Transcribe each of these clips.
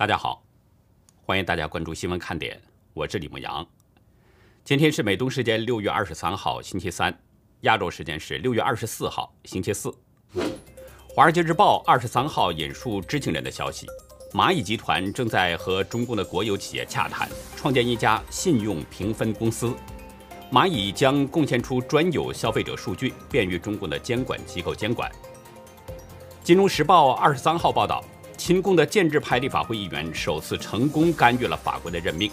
大家好，欢迎大家关注新闻看点，我是李牧阳。今天是美东时间六月二十三号星期三，亚洲时间是六月二十四号星期四。《华尔街日报》二十三号引述知情人的消息，蚂蚁集团正在和中共的国有企业洽谈，创建一家信用评分公司。蚂蚁将贡献出专有消费者数据，便于中共的监管机构监管。《金融时报》二十三号报道，亲共的建制派立法会议员首次成功干预了法国的任命。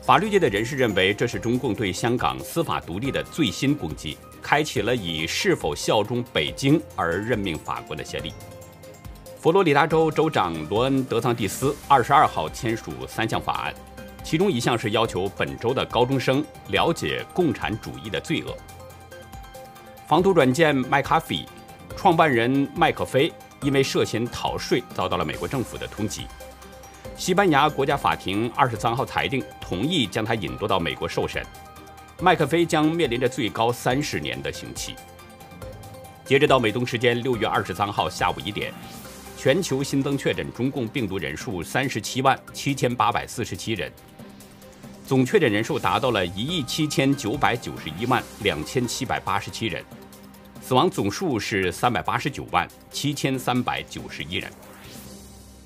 法律界的人士认为，这是中共对香港司法独立的最新攻击，开启了以是否效忠北京而任命法国的先例。佛罗里达州州长罗恩·德桑蒂斯二十二号签署三项法案，其中一项是要求本州的高中生了解共产主义的罪恶。防毒软件麦卡菲创办人麦克菲因为涉嫌逃税，遭到了美国政府的通缉。西班牙国家法庭二十三号裁定，同意将他引渡到美国受审。麦克菲将面临着最高三十年的刑期。截止到美东时间六月二十三号下午一点，全球新增确诊中共病毒人数三十七万七千八百四十七人，总确诊人数达到了一亿七千九百九十一万两千七百八十七人，死亡总数是三百八十九万七千三百九十一人。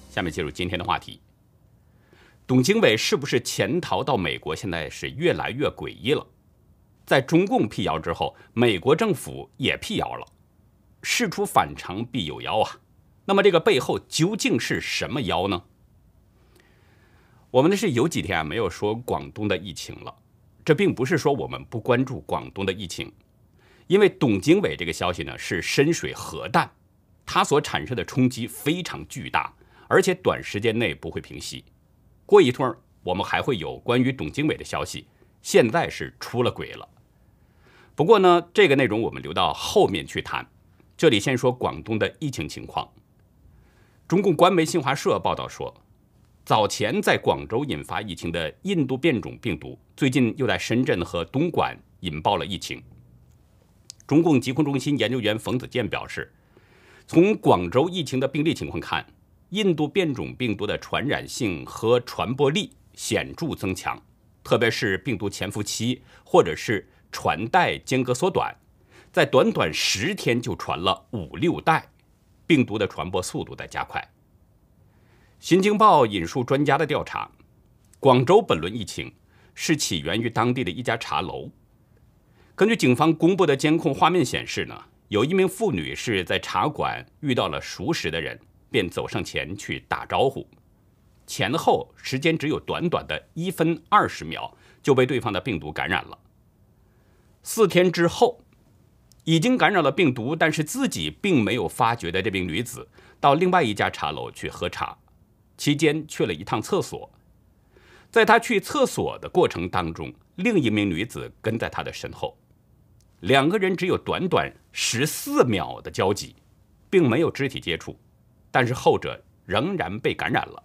下面进入今天的话题。董经纬是不是潜逃到美国？现在是越来越诡异了。在中共辟谣之后，美国政府也辟谣了。事出反常必有妖啊！那么这个背后究竟是什么妖呢？我们呢是有几天啊没有说广东的疫情了。这并不是说我们不关注广东的疫情，因为董经纬这个消息呢是深水核弹，它所产生的冲击非常巨大，而且短时间内不会平息。过一会儿，我们还会有关于董经纬的消息。现在是出了轨了。不过呢，这个内容我们留到后面去谈。这里先说广东的疫情情况。中共官媒新华社报道说，早前在广州引发疫情的印度变种病毒，最近又在深圳和东莞引爆了疫情。中共疾控中心研究员冯子健表示，从广州疫情的病例情况看。印度变种病毒的传染性和传播力显著增强，特别是病毒潜伏期或者是传代间隔缩短，在短短十天就传了五六代，病毒的传播速度在加快。新京报引述专家的调查，广州本轮疫情是起源于当地的一家茶楼。根据警方公布的监控画面显示呢，有一名妇女是在茶馆遇到了熟识的人。便走上前去打招呼，前后时间只有短短的一分二十秒，就被对方的病毒感染了。四天之后，已经感染了病毒，但是自己并没有发觉的这名女子，到另外一家茶楼去喝茶，期间去了一趟厕所，在她去厕所的过程当中，另一名女子跟在她的身后，两个人只有短短十四秒的交集，并没有肢体接触。但是后者仍然被感染了，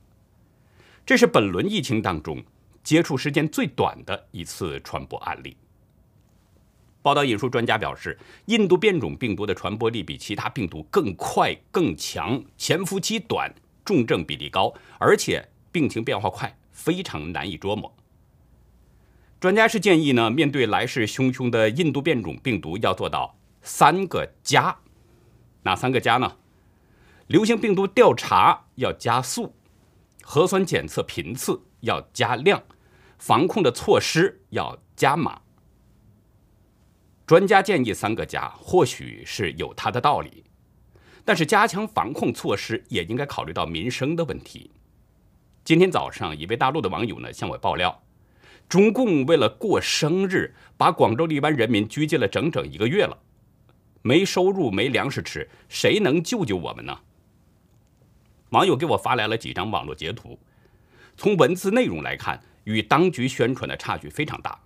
这是本轮疫情当中接触时间最短的一次传播案例。报道引述专家表示，印度变种病毒的传播力比其他病毒更快更强，潜伏期短，重症比例高，而且病情变化快，非常难以捉摸。专家是建议呢，面对来势汹汹的印度变种病毒，要做到三个加，哪三个加呢？流行病毒调查要加速，核酸检测频次要加量，防控的措施要加码。专家建议三个加，或许是有它的道理，但是加强防控措施也应该考虑到民生的问题。今天早上，一位大陆的网友呢向我爆料，中共为了过生日，把广州一般人民拘禁了整整一个月了，没收入，没粮食吃，谁能救救我们呢？网友给我发来了几张网络截图，从文字内容来看，与当局宣传的差距非常大。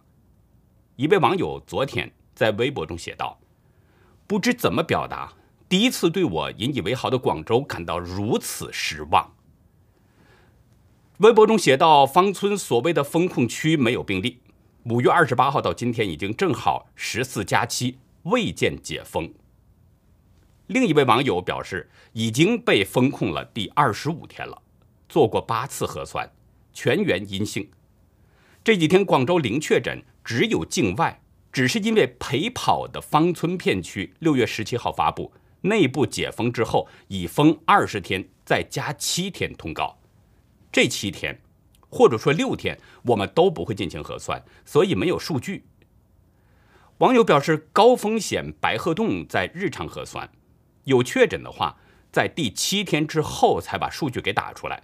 一位网友昨天在微博中写道：“不知怎么表达，第一次对我引以为豪的广州感到如此失望。”微博中写道：“芳村所谓的封控区没有病例，五月二十八号到今天已经正好十四加七，未见解封。”另一位网友表示，已经被封控了第二十五天了，做过八次核酸，全员阴性。这几天广州零确诊，只有境外，只是因为陪跑的芳村片区六月十七号发布内部解封之后，已封二十天，再加七天通告。这七天，或者说六天，我们都不会进行核酸，所以没有数据。网友表示，高风险白鹤洞在日常核酸，有确诊的话，在第七天之后才把数据给打出来。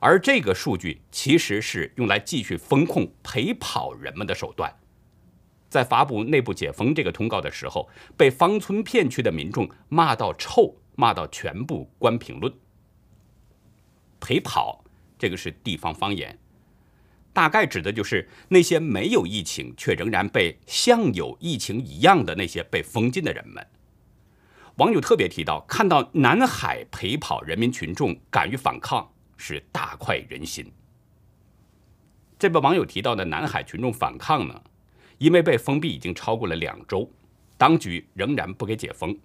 而这个数据其实是用来继续风控陪跑人们的手段。在发布内部解封这个通告的时候，被方村片区的民众骂到臭，骂到全部关评论。陪跑，这个是地方方言，大概指的就是那些没有疫情却仍然被像有疫情一样的那些被封禁的人们。网友特别提到，看到南海陪跑人民群众敢于反抗。是大快人心。这位网友提到的南海群众反抗呢，因为被封闭已经超过了两周，当局仍然不给解封，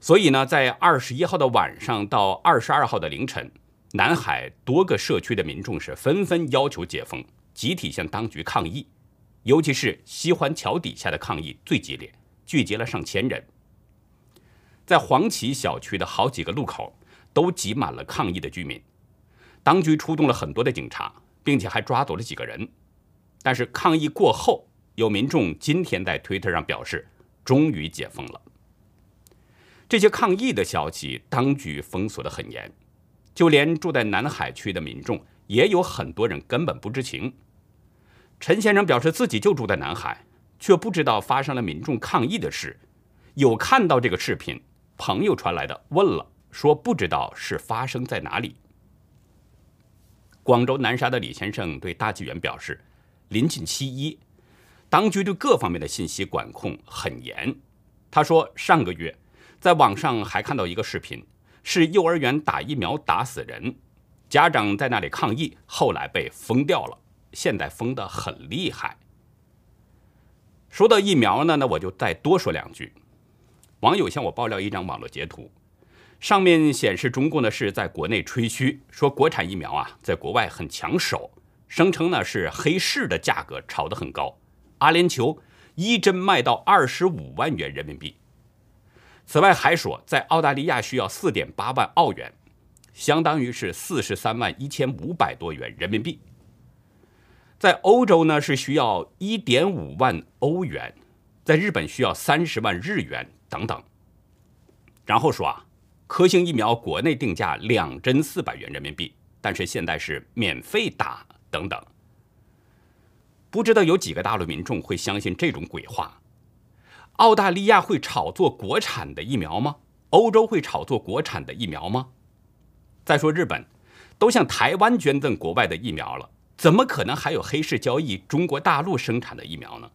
所以呢，在二十一号的晚上到二十二号的凌晨，南海多个社区的民众是纷纷要求解封，集体向当局抗议，尤其是西环桥底下的抗议最激烈，聚集了上千人，在黄旗小区的好几个路口都挤满了抗议的居民。当局出动了很多的警察，并且还抓走了几个人。但是抗议过后，有民众今天在推特上表示，终于解封了。这些抗议的消息，当局封锁的很严，就连住在南海区的民众，也有很多人根本不知情。陈先生表示自己就住在南海，却不知道发生了民众抗议的事。有看到这个视频，朋友传来的，问了，说不知道是发生在哪里。广州南沙的李先生对大纪元表示，临近七一，当局对各方面的信息管控很严。他说，上个月在网上还看到一个视频，是幼儿园打疫苗打死人，家长在那里抗议，后来被封掉了，现在封得很厉害。说到疫苗呢，那我就再多说两句。网友向我爆料一张网络截图。上面显示，中共呢是在国内吹嘘说国产疫苗啊，在国外很抢手，声称呢是黑市的价格炒得很高，阿联酋一针卖到二十五万元人民币。此外还说，在澳大利亚需要四点八万澳元，相当于是四十三万一千五百多元人民币。在欧洲呢是需要一点五万欧元，在日本需要三十万日元等等。然后说啊。科兴疫苗国内定价两针四百元人民币，但是现在是免费打等等。不知道有几个大陆民众会相信这种鬼话？澳大利亚会炒作国产的疫苗吗？欧洲会炒作国产的疫苗吗？再说日本，都向台湾捐赠国外的疫苗了，怎么可能还有黑市交易中国大陆生产的疫苗呢？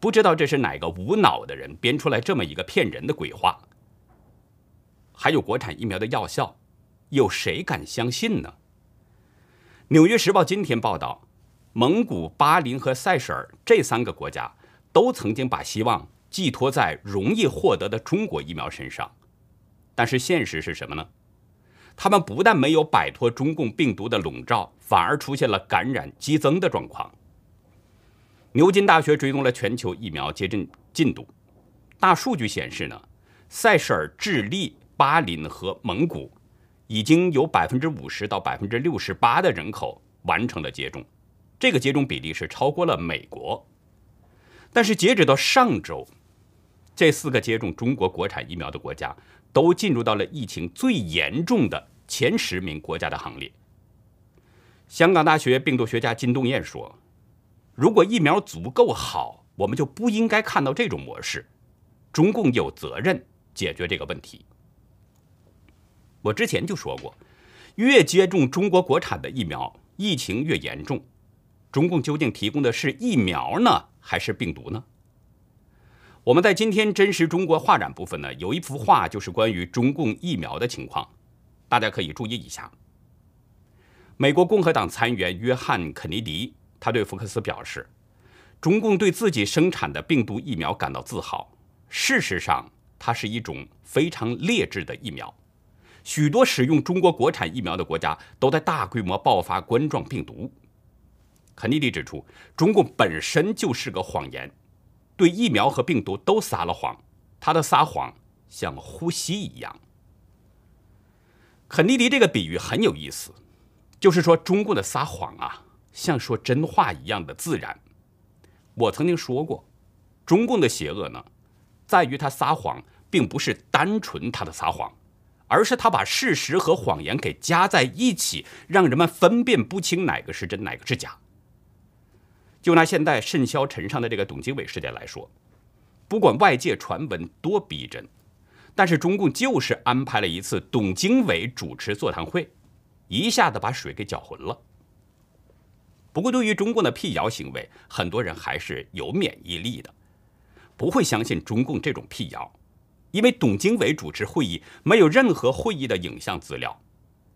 不知道这是哪个无脑的人编出来这么一个骗人的鬼话？还有国产疫苗的药效，有谁敢相信呢？《纽约时报》今天报道，蒙古、巴林和塞舌尔这三个国家都曾经把希望寄托在容易获得的中国疫苗身上，但是现实是什么呢？他们不但没有摆脱中共病毒的笼罩，反而出现了感染激增的状况。牛津大学追踪了全球疫苗接种进度，大数据显示呢，塞舌尔、智利。巴林和蒙古已经有百分之五十到百分之六十八的人口完成了接种，这个接种比例是超过了美国。但是截止到上周，这四个接种中国国产疫苗的国家都进入到了疫情最严重的前十名国家的行列。香港大学病毒学家金东彦说：“如果疫苗足够好，我们就不应该看到这种模式。中共有责任解决这个问题。”我之前就说过，越接种中国国产的疫苗，疫情越严重。中共究竟提供的是疫苗呢，还是病毒呢？我们在今天真实中国画展部分呢，有一幅画，就是关于中共疫苗的情况，大家可以注意一下。美国共和党参议员约翰·肯尼迪，他对福克斯表示，中共对自己生产的病毒疫苗感到自豪。事实上，它是一种非常劣质的疫苗。许多使用中国国产疫苗的国家都在大规模爆发冠状病毒。肯尼迪指出，中共本身就是个谎言，对疫苗和病毒都撒了谎，他的撒谎像呼吸一样。肯尼迪这个比喻很有意思，就是说中共的撒谎啊，像说真话一样的自然。我曾经说过，中共的邪恶呢，在于他撒谎，并不是单纯他的撒谎，而是他把事实和谎言给加在一起，让人们分辨不清哪个是真，哪个是假。就拿现在甚嚣尘上的这个董经纬事件来说，不管外界传闻多逼真。但是中共就是安排了一次董经纬主持座谈会，一下子把水给搅浑了。不过，对于中共的辟谣行为，很多人还是有免疫力的，不会相信中共这种辟谣，因为董经纬主持会议没有任何会议的影像资料，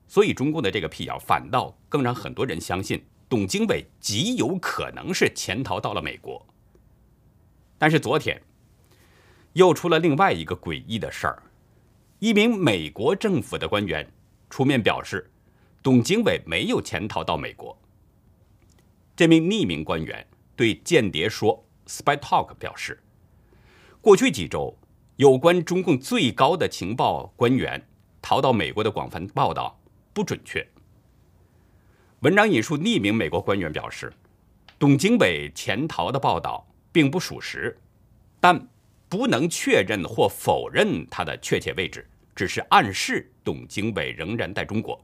所以中共的这个辟谣反倒更让很多人相信董经纬极有可能是潜逃到了美国。但是昨天。又出了另外一个诡异的事儿，一名美国政府的官员出面表示，董经纬没有潜逃到美国。这名匿名官员对《间谍说》（Spy Talk） 表示，过去几周有关中共最高的情报官员逃到美国的广泛报道不准确。文章引述匿名美国官员表示，董经纬潜逃的报道并不属实，但。不能确认或否认他的确切位置，只是暗示董经纬仍然在中国。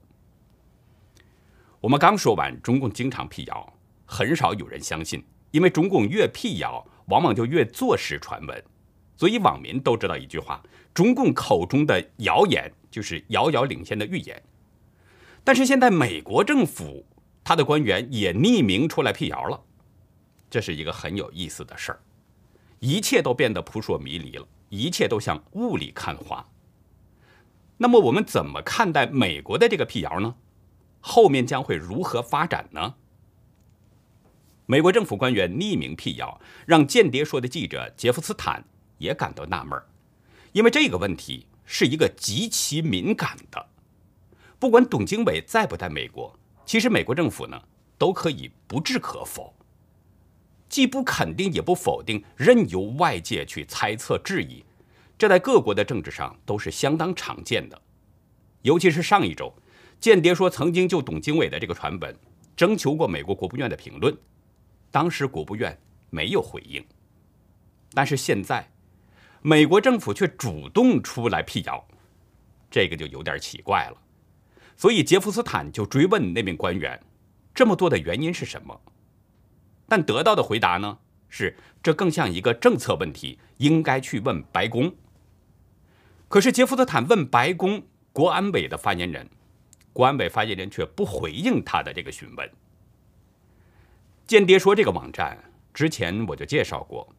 我们刚说完，中共经常辟谣，很少有人相信，因为中共越辟谣，往往就越坐实传闻。所以网民都知道一句话：中共口中的谣言就是遥遥领先的预言。但是现在美国政府他的官员也匿名出来辟谣了，这是一个很有意思的事儿。一切都变得扑朔迷离了，一切都像雾里看花。那么我们怎么看待美国的这个辟谣呢？后面将会如何发展呢？美国政府官员匿名辟谣，让间谍说的记者杰夫斯坦也感到纳闷因为这个问题是一个极其敏感的。不管董经纬在不在美国，其实美国政府呢都可以不置可否。既不肯定也不否定，任由外界去猜测质疑，这在各国的政治上都是相当常见的。尤其是上一周，间谍说曾经就董经纬的这个传闻征求过美国国务院的评论，当时国务院没有回应。但是现在，美国政府却主动出来辟谣，这个就有点奇怪了。所以杰夫斯坦就追问那名官员，这么多的原因是什么？但得到的回答呢是，这更像一个政策问题，应该去问白宫。可是杰夫斯坦问白宫国安委的发言人，国安委发言人却不回应他的这个询问。间谍说这个网站之前我就介绍过，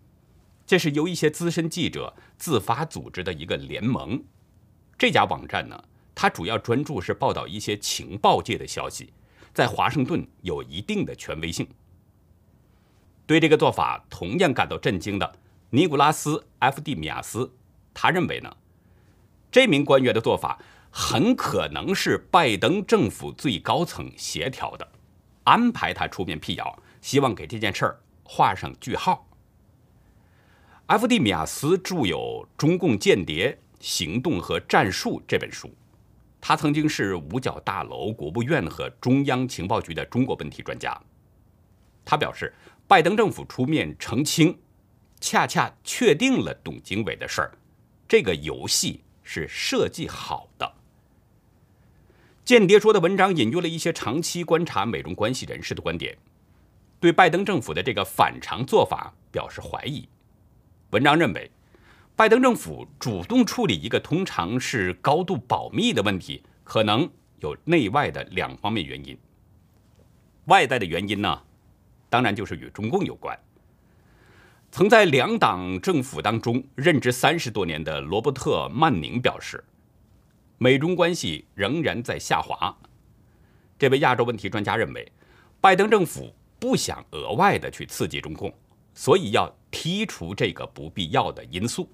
这是由一些资深记者自发组织的一个联盟。这家网站呢，他主要专注是报道一些情报界的消息，在华盛顿有一定的权威性。对这个做法同样感到震惊的尼古拉斯·埃蒂米亚斯，他认为呢，这名官员的做法很可能是拜登政府最高层协调的，安排他出面辟谣，希望给这件事儿画上句号。埃蒂米亚斯著有《中共间谍行动和战术》这本书，他曾经是五角大楼、国务院和中央情报局的中国问题专家，他表示。拜登政府出面澄清，恰恰确定了董经纬的事儿。这个游戏是设计好的。间谍说的文章引用了一些长期观察美中关系人士的观点，对拜登政府的这个反常做法表示怀疑。文章认为，拜登政府主动处理一个通常是高度保密的问题，可能有内外的两方面原因。外在的原因呢？当然就是与中共有关。曾在两党政府当中任职三十多年的罗伯特·曼宁表示，美中关系仍然在下滑。这位亚洲问题专家认为，拜登政府不想额外的去刺激中共，所以要剔除这个不必要的因素。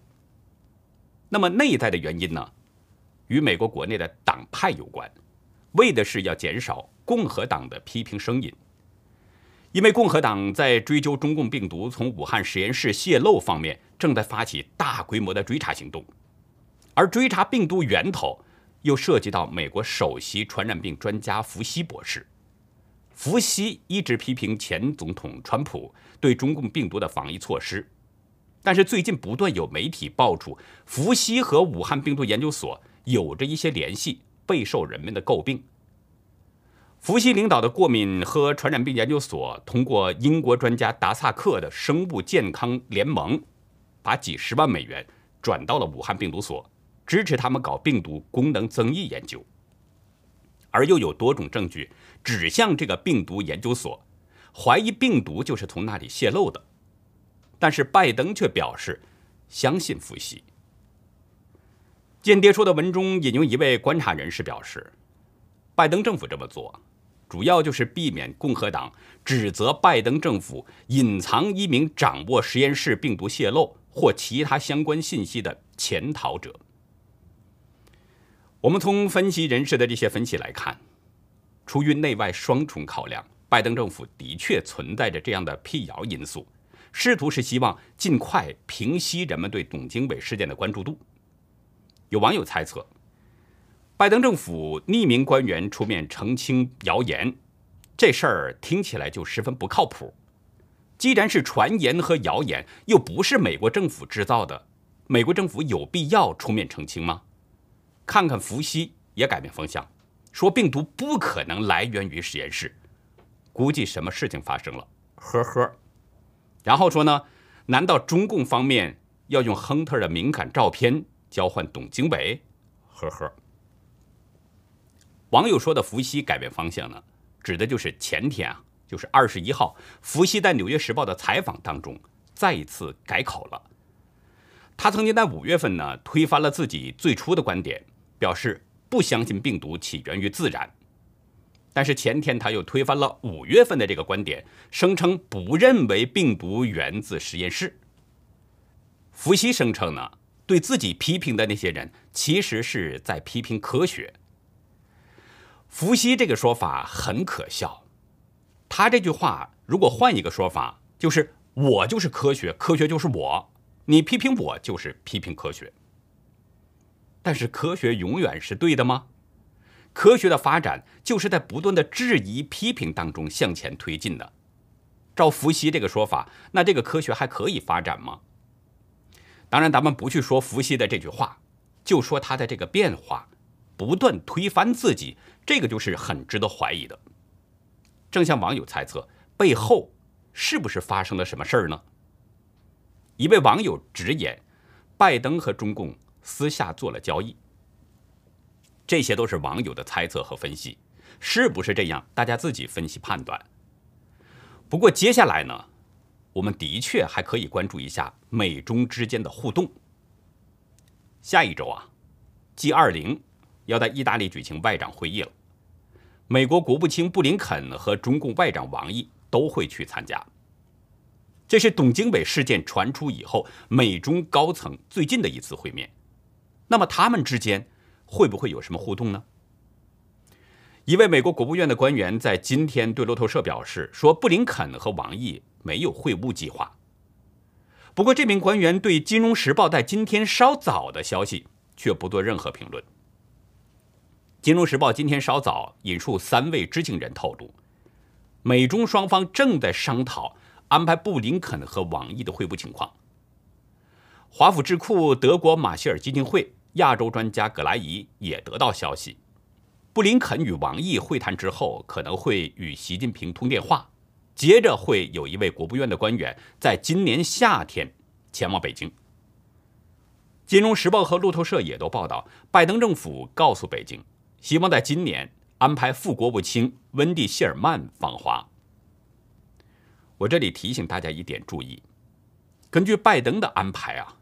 那么内在的原因呢？与美国国内的党派有关，为的是要减少共和党的批评声音。因为共和党在追究中共病毒从武汉实验室泄露方面，正在发起大规模的追查行动，而追查病毒源头又涉及到美国首席传染病专家福西博士。福西一直批评前总统川普对中共病毒的防疫措施，但是最近不断有媒体爆出福西和武汉病毒研究所有着一些联系，备受人们的诟病。福西领导的过敏和传染病研究所通过英国专家达萨克的生物健康联盟，把几十万美元转到了武汉病毒所，支持他们搞病毒功能增益研究。而又有多种证据指向这个病毒研究所，怀疑病毒就是从那里泄露的。但是拜登却表示相信福西。间谍说的文中引用一位观察人士表示，拜登政府这么做。主要就是避免共和党指责拜登政府隐藏一名掌握实验室病毒泄露或其他相关信息的潜逃者。我们从分析人士的这些分析来看，出于内外双重考量，拜登政府的确存在着这样的辟谣因素，试图是希望尽快平息人们对董经纬事件的关注度。有网友猜测。拜登政府匿名官员出面澄清谣言，这事儿听起来就十分不靠谱。既然是传言和谣言，又不是美国政府制造的，美国政府有必要出面澄清吗？看看伏羲也改变方向，说病毒不可能来源于实验室，估计什么事情发生了，呵呵。然后说呢，难道中共方面要用亨特的敏感照片交换董经纬？呵呵。网友说的伏羲改变方向呢，指的就是前天啊，就是二十一号，伏羲在《纽约时报》的采访当中再一次改口了。他曾经在五月份呢推翻了自己最初的观点，表示不相信病毒起源于自然。但是前天他又推翻了五月份的这个观点，声称不认为病毒源自实验室。伏羲声称呢，对自己批评的那些人其实是在批评科学。伏羲这个说法很可笑，他这句话如果换一个说法，就是我就是科学，科学就是我，你批评我就是批评科学。但是科学永远是对的吗？科学的发展就是在不断的质疑、批评当中向前推进的。照伏羲这个说法，那这个科学还可以发展吗？当然，咱们不去说伏羲的这句话，就说他的这个变化。不断推翻自己，这个就是很值得怀疑的。正像网友猜测，背后是不是发生了什么事儿呢？一位网友直言，拜登和中共私下做了交易。这些都是网友的猜测和分析，是不是这样？大家自己分析判断。不过接下来呢，我们的确还可以关注一下美中之间的互动。下一周啊，G 二零。要在意大利举行外长会议了，美国国务卿布林肯和中共外长王毅都会去参加。这是董经纬事件传出以后，美中高层最近的一次会面。那么他们之间会不会有什么互动呢？一位美国国务院的官员在今天对路透社表示说，布林肯和王毅没有会晤计划。不过，这名官员对《金融时报》在今天稍早的消息却不做任何评论。金融时报今天稍早引述三位知情人透露，美中双方正在商讨安排布林肯和王毅的会晤情况。华府智库德国马歇尔基金会亚洲专家葛莱伊也得到消息，布林肯与王毅会谈之后，可能会与习近平通电话，接着会有一位国务院的官员在今年夏天前往北京。金融时报和路透社也都报道，拜登政府告诉北京。希望在今年安排副国务卿温蒂·谢尔曼访华。我这里提醒大家一点注意：根据拜登的安排啊，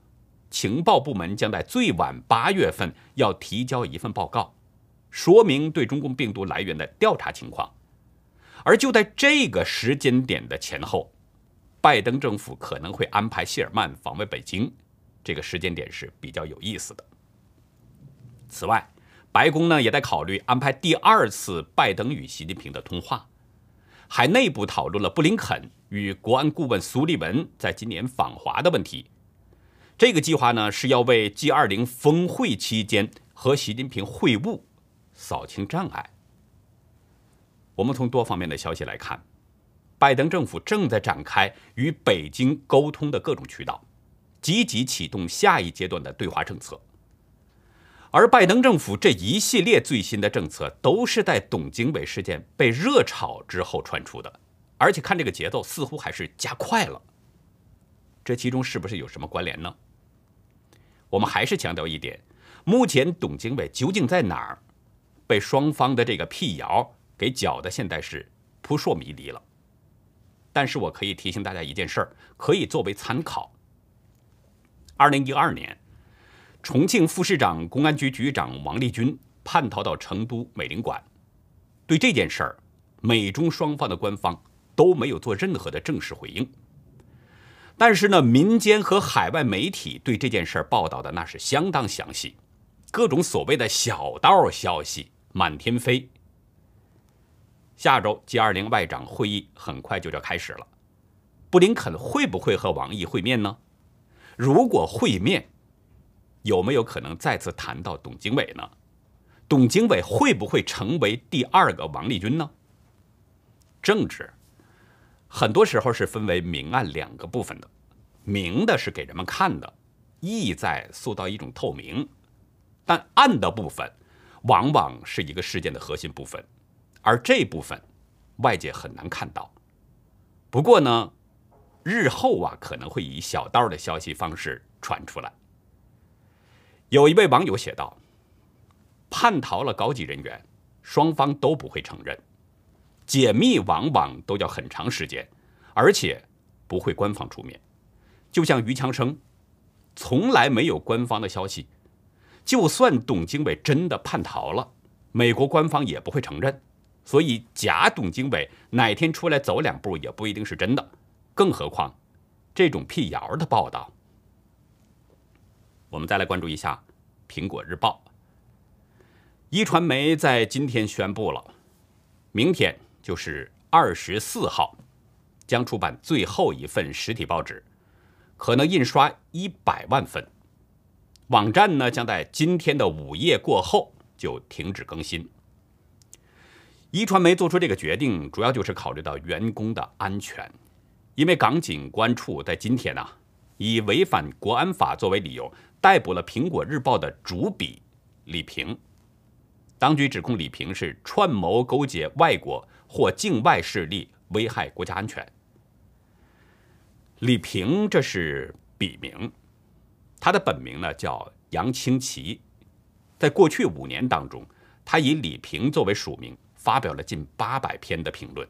情报部门将在最晚八月份要提交一份报告，说明对中共病毒来源的调查情况。而就在这个时间点的前后，拜登政府可能会安排谢尔曼访问北京，这个时间点是比较有意思的。此外，白宫呢也在考虑安排第二次拜登与习近平的通话，还内部讨论了布林肯与国安顾问苏利文在今年访华的问题。这个计划呢是要为 G20 峰会期间和习近平会晤扫清障碍。我们从多方面的消息来看，拜登政府正在展开与北京沟通的各种渠道，积极启动下一阶段的对华政策。而拜登政府这一系列最新的政策，都是在董经纬事件被热炒之后传出的，而且看这个节奏，似乎还是加快了。这其中是不是有什么关联呢？我们还是强调一点：目前董经纬究竟在哪儿，被双方的这个辟谣给搅得现在是扑朔迷离了。但是我可以提醒大家一件事儿，可以作为参考。二零一二年。重庆副市长、公安局局长王立军叛逃到成都美领馆，对这件事儿，美中双方的官方都没有做任何的正式回应。但是呢，民间和海外媒体对这件事报道的那是相当详细，各种所谓的小道消息满天飞。下周 G20 外长会议很快就要开始了，布林肯会不会和王毅会面呢？如果会面，有没有可能再次谈到董经纬呢？董经纬会不会成为第二个王立军呢？政治很多时候是分为明暗两个部分的，明的是给人们看的，意在塑造一种透明；但暗的部分往往是一个事件的核心部分，而这部分外界很难看到。不过呢，日后啊可能会以小道的消息方式传出来。有一位网友写道：“叛逃了高级人员，双方都不会承认，解密往往都要很长时间，而且不会官方出面。就像于强生，从来没有官方的消息。就算董经纬真的叛逃了，美国官方也不会承认。所以假董经纬哪天出来走两步也不一定是真的。更何况，这种辟谣的报道。”我们再来关注一下《苹果日报》。一传媒在今天宣布了，明天就是二十四号，将出版最后一份实体报纸，可能印刷一百万份。网站呢将在今天的午夜过后就停止更新。一传媒做出这个决定，主要就是考虑到员工的安全，因为港警官处在今天呢，以违反国安法作为理由。逮捕了《苹果日报》的主笔李平，当局指控李平是串谋勾结外国或境外势力，危害国家安全。李平这是笔名，他的本名呢叫杨清奇，在过去五年当中，他以李平作为署名，发表了近八百篇的评论。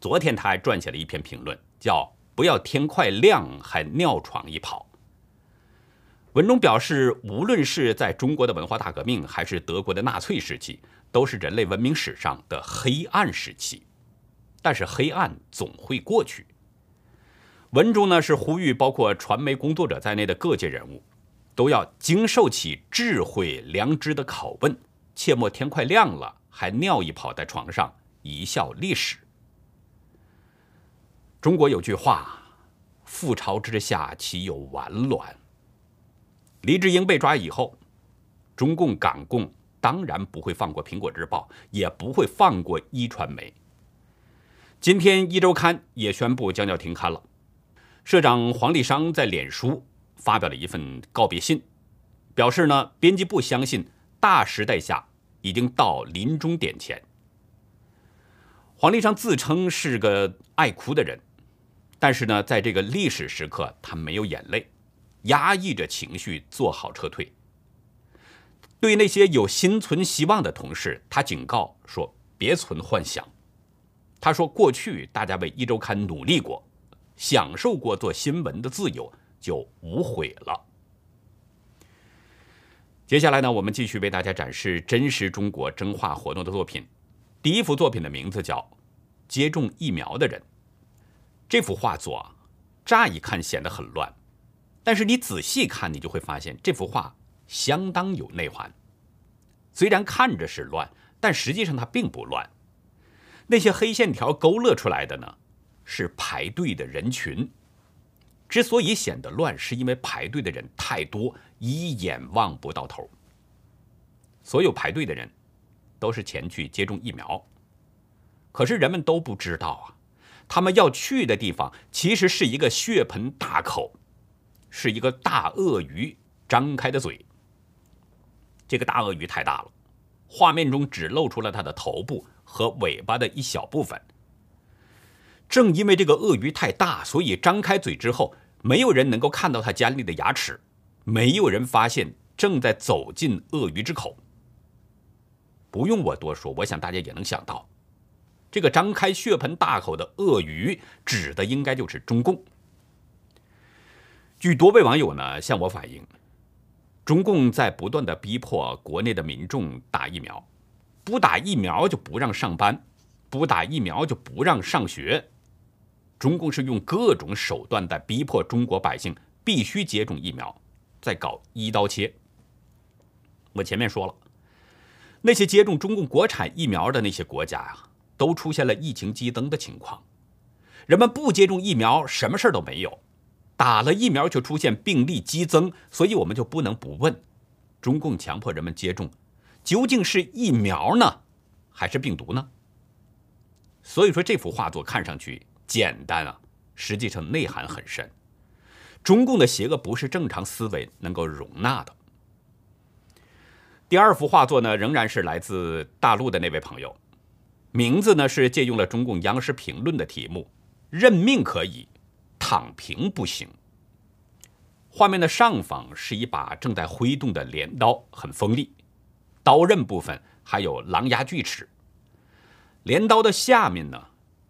昨天他还撰写了一篇评论，叫“不要天快亮还尿床一跑”。文中表示，无论是在中国的文化大革命，还是德国的纳粹时期，都是人类文明史上的黑暗时期。但是黑暗总会过去。文中呢是呼吁包括传媒工作者在内的各界人物，都要经受起智慧良知的拷问，切莫天快亮了还尿一跑在床上，贻笑历史。中国有句话：“覆巢之下，岂有完卵。”黎智英被抓以后，中共港共当然不会放过《苹果日报》，也不会放过一传媒。今天一周刊也宣布将要停刊了。社长黄立商在脸书发表了一份告别信，表示呢，编辑部相信大时代下已经到临终点前。黄立商自称是个爱哭的人，但是呢，在这个历史时刻，他没有眼泪。压抑着情绪，做好撤退。对那些有心存希望的同事，他警告说：“别存幻想。”他说：“过去大家为一周刊努力过，享受过做新闻的自由，就无悔了。”接下来呢，我们继续为大家展示真实中国真话活动的作品。第一幅作品的名字叫《接种疫苗的人》。这幅画作乍一看显得很乱。但是你仔细看，你就会发现这幅画相当有内涵。虽然看着是乱，但实际上它并不乱。那些黑线条勾勒出来的呢，是排队的人群。之所以显得乱，是因为排队的人太多，一眼望不到头。所有排队的人都是前去接种疫苗，可是人们都不知道啊，他们要去的地方其实是一个血盆大口，是一个大鳄鱼张开的嘴。这个大鳄鱼太大了，画面中只露出了它的头部和尾巴的一小部分。正因为这个鳄鱼太大，所以张开嘴之后，没有人能够看到它尖利的牙齿，没有人发现正在走进鳄鱼之口。不用我多说，我想大家也能想到，这个张开血盆大口的鳄鱼指的应该就是中共。据多位网友呢向我反映，中共在不断的逼迫国内的民众打疫苗，不打疫苗就不让上班，不打疫苗就不让上学。中共是用各种手段在逼迫中国百姓必须接种疫苗，在搞一刀切。我前面说了，那些接种中共国产疫苗的那些国家呀，都出现了疫情激增的情况。人们不接种疫苗，什么事都没有；打了疫苗，却出现病例激增。所以我们就不能不问：中共强迫人们接种，究竟是疫苗呢，还是病毒呢？所以说，这幅画作看上去。简单啊，实际上内涵很深。中共的邪恶不是正常思维能够容纳的。第二幅画作呢，仍然是来自大陆的那位朋友，名字呢是借用了中共央视评论的题目：“认命可以，躺平不行。”画面的上方是一把正在挥动的镰刀，很锋利，刀刃部分还有狼牙锯齿。镰刀的下面呢？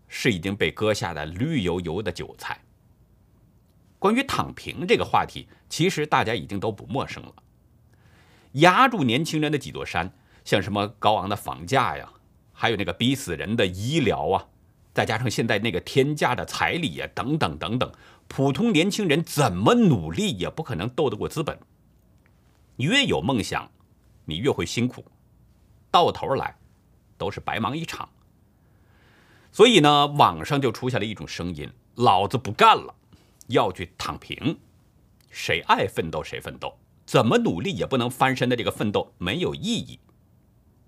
是已经被割下的绿油油的韭菜。关于躺平这个话题，其实大家已经都不陌生了。压住年轻人的几座山，像什么高昂的房价呀，还有那个逼死人的医疗啊，再加上现在那个天价的彩礼呀，等等等等，普通年轻人怎么努力也不可能斗得过资本。越有梦想，你越会辛苦，到头来都是白忙一场。所以呢，网上就出现了一种声音：“老子不干了，要去躺平。谁爱奋斗谁奋斗，怎么努力也不能翻身的这个奋斗没有意义。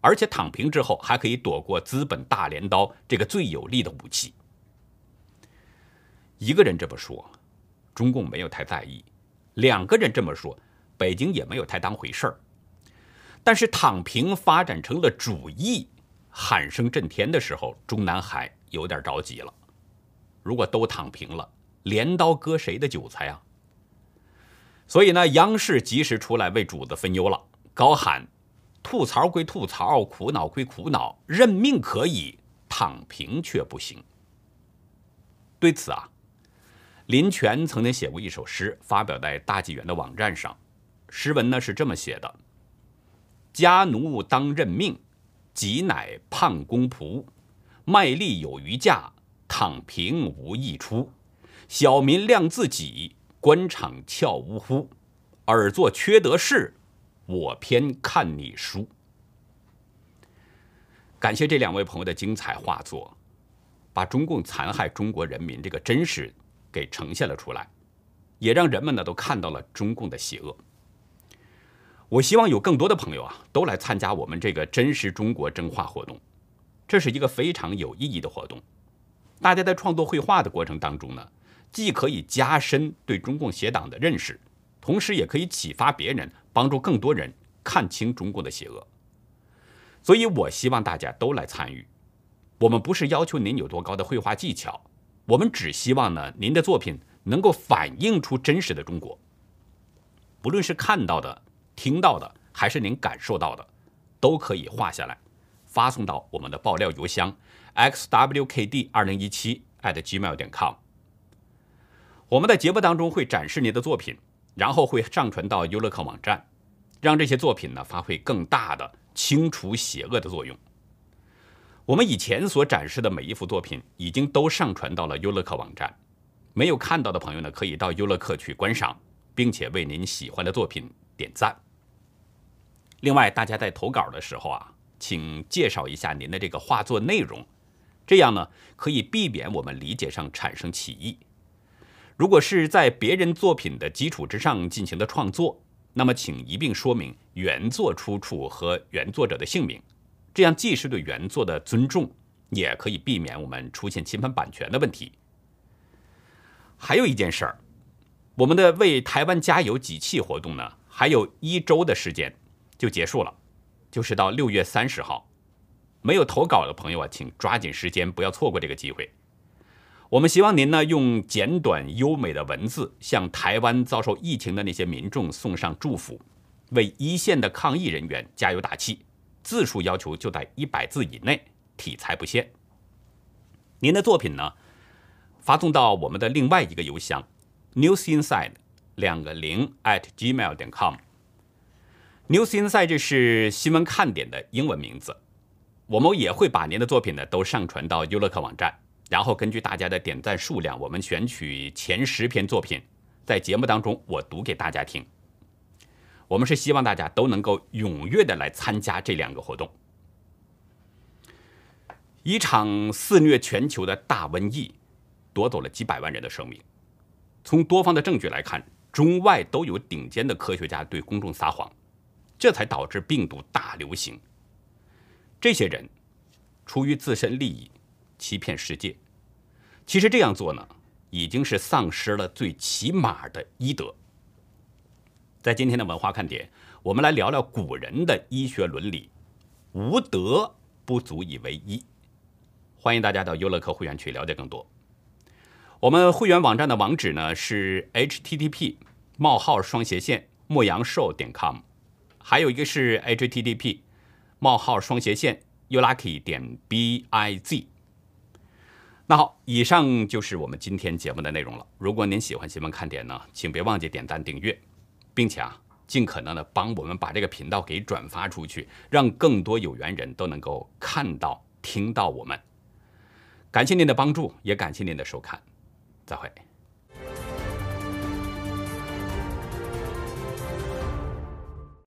而且躺平之后还可以躲过资本大镰刀这个最有力的武器。”一个人这么说，中共没有太在意；两个人这么说，北京也没有太当回事儿。但是躺平发展成了主义，喊声震天的时候，中南海。有点着急了，如果都躺平了，镰刀割谁的韭菜啊？所以呢，央视及时出来为主子分忧了，高喊：吐槽归吐槽，苦恼归苦恼，认命可以，躺平却不行。对此啊，林泉曾经写过一首诗，发表在大纪元的网站上。诗文呢是这么写的：家奴当认命，己乃胖公仆。卖力有余价，躺平无益出。小民量自己，官场俏呜呼。尔作缺德事，我偏看你输。感谢这两位朋友的精彩画作，把中共残害中国人民这个真实给呈现了出来，也让人们呢都看到了中共的邪恶。我希望有更多的朋友啊，都来参加我们这个真实中国真画活动。这是一个非常有意义的活动，大家在创作绘画的过程当中呢，既可以加深对中共邪党的认识，同时也可以启发别人，帮助更多人看清中国的邪恶。所以我希望大家都来参与。我们不是要求您有多高的绘画技巧，我们只希望呢，您的作品能够反映出真实的中国。不论是看到的、听到的，还是您感受到的，都可以画下来。发送到我们的爆料邮箱 xwkd 二零一七 at gmail 点 com。我们在节目当中会展示您的作品，然后会上传到优乐客网站，让这些作品呢发挥更大的清除邪恶的作用。我们以前所展示的每一幅作品已经都上传到了优乐客网站，没有看到的朋友呢，可以到优乐客去观赏，并且为您喜欢的作品点赞。另外，大家在投稿的时候啊，请介绍一下您的这个画作内容，这样呢可以避免我们理解上产生歧义。如果是在别人作品的基础之上进行的创作，那么请一并说明原作出处和原作者的姓名，这样既是对原作的尊重，也可以避免我们出现侵犯版权的问题。还有一件事儿，我们的为台湾加油集气活动呢，还有一周的时间就结束了，就是到六月三十号。没有投稿的朋友啊，请抓紧时间，不要错过这个机会。我们希望您呢，用简短优美的文字，向台湾遭受疫情的那些民众送上祝福，为一线的抗疫人员加油打气。字数要求就在一百字以内，题材不限。您的作品呢？发送到我们的另外一个邮箱，newsinside 两个零 at gmail 点 com。newsinside 这是新闻看点的英文名字。我们也会把您的作品呢都上传到优乐客网站，然后根据大家的点赞数量，我们选取前十篇作品，在节目当中我读给大家听。我们是希望大家都能够踊跃的来参加这两个活动。一场肆虐全球的大瘟疫。夺走了几百万人的生命。从多方的证据来看，中外都有顶尖的科学家对公众撒谎，这才导致病毒大流行。这些人出于自身利益欺骗世界，其实这样做呢，已经是丧失了最起码的医德。在今天的文化看点，我们来聊聊古人的医学伦理：无德不足以为医。欢迎大家到优乐客会员区了解更多。我们会员网站的网址呢是 http: 冒号双斜线牧羊兽点 com，还有一个是 http: 冒号双斜线 ulucky 点 biz。那好，以上就是我们今天节目的内容了。如果您喜欢新闻看点呢，请别忘记点赞订阅，并且啊，尽可能的帮我们把这个频道给转发出去，让更多有缘人都能够看到、听到我们。感谢您的帮助，也感谢您的收看。再会。